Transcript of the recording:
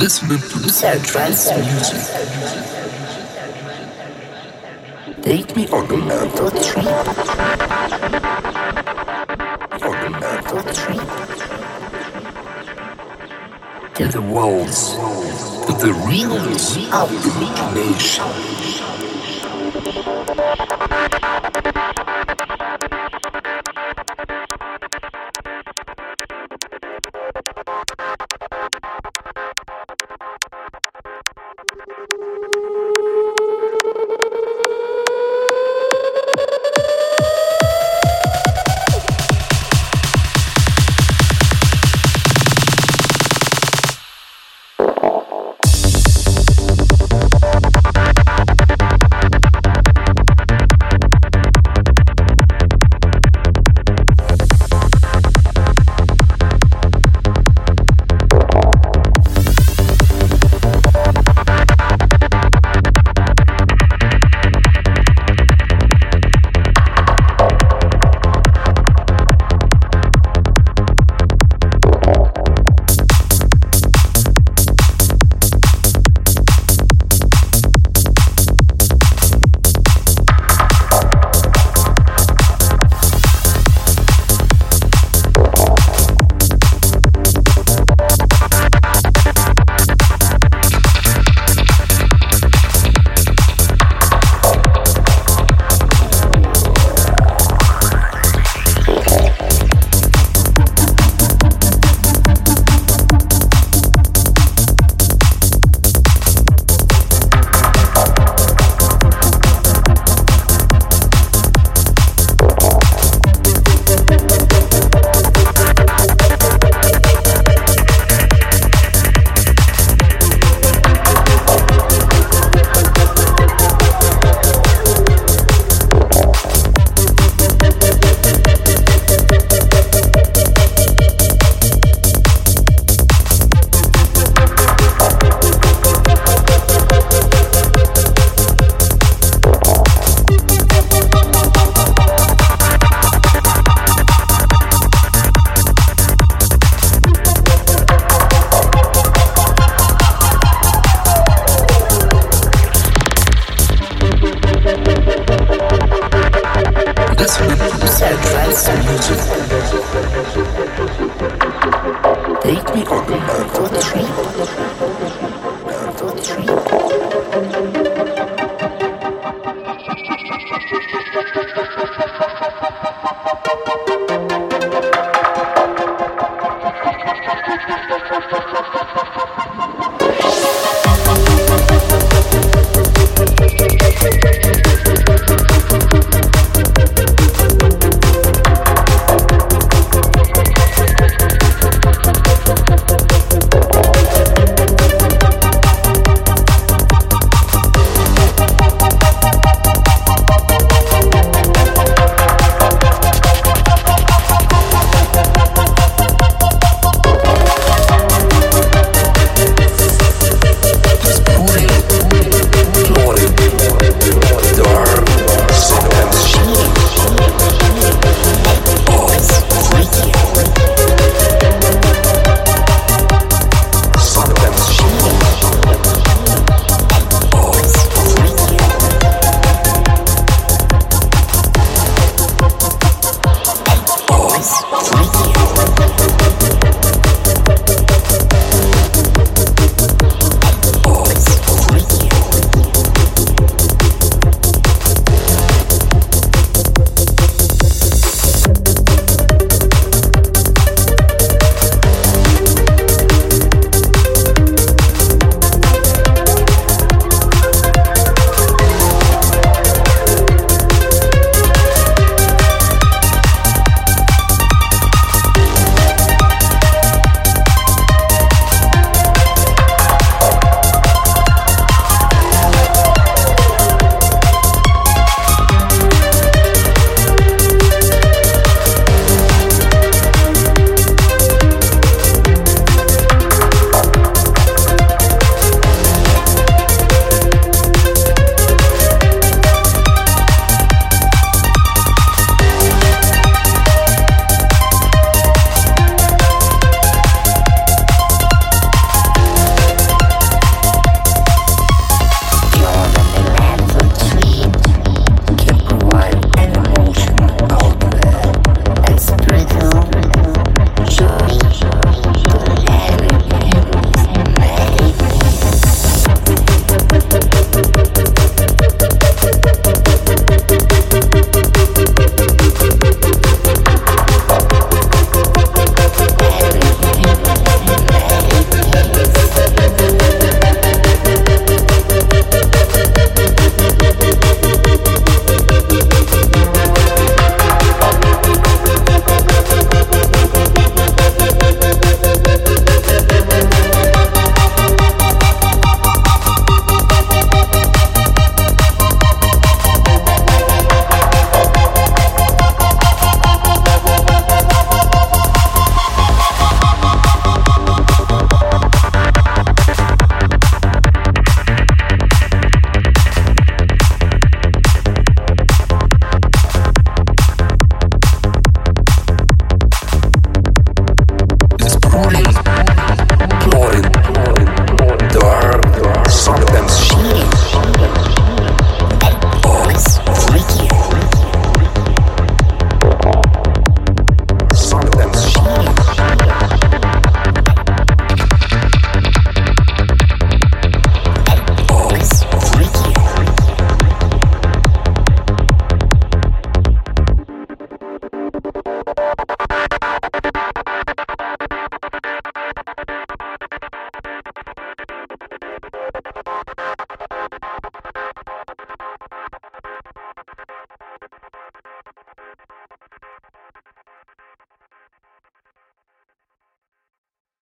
Listening to sad trance music. Take me on a mental trip. On a mental trip. To the walls. To the realms of imagination. dance to music. Take me on a mental trip. Mental trip.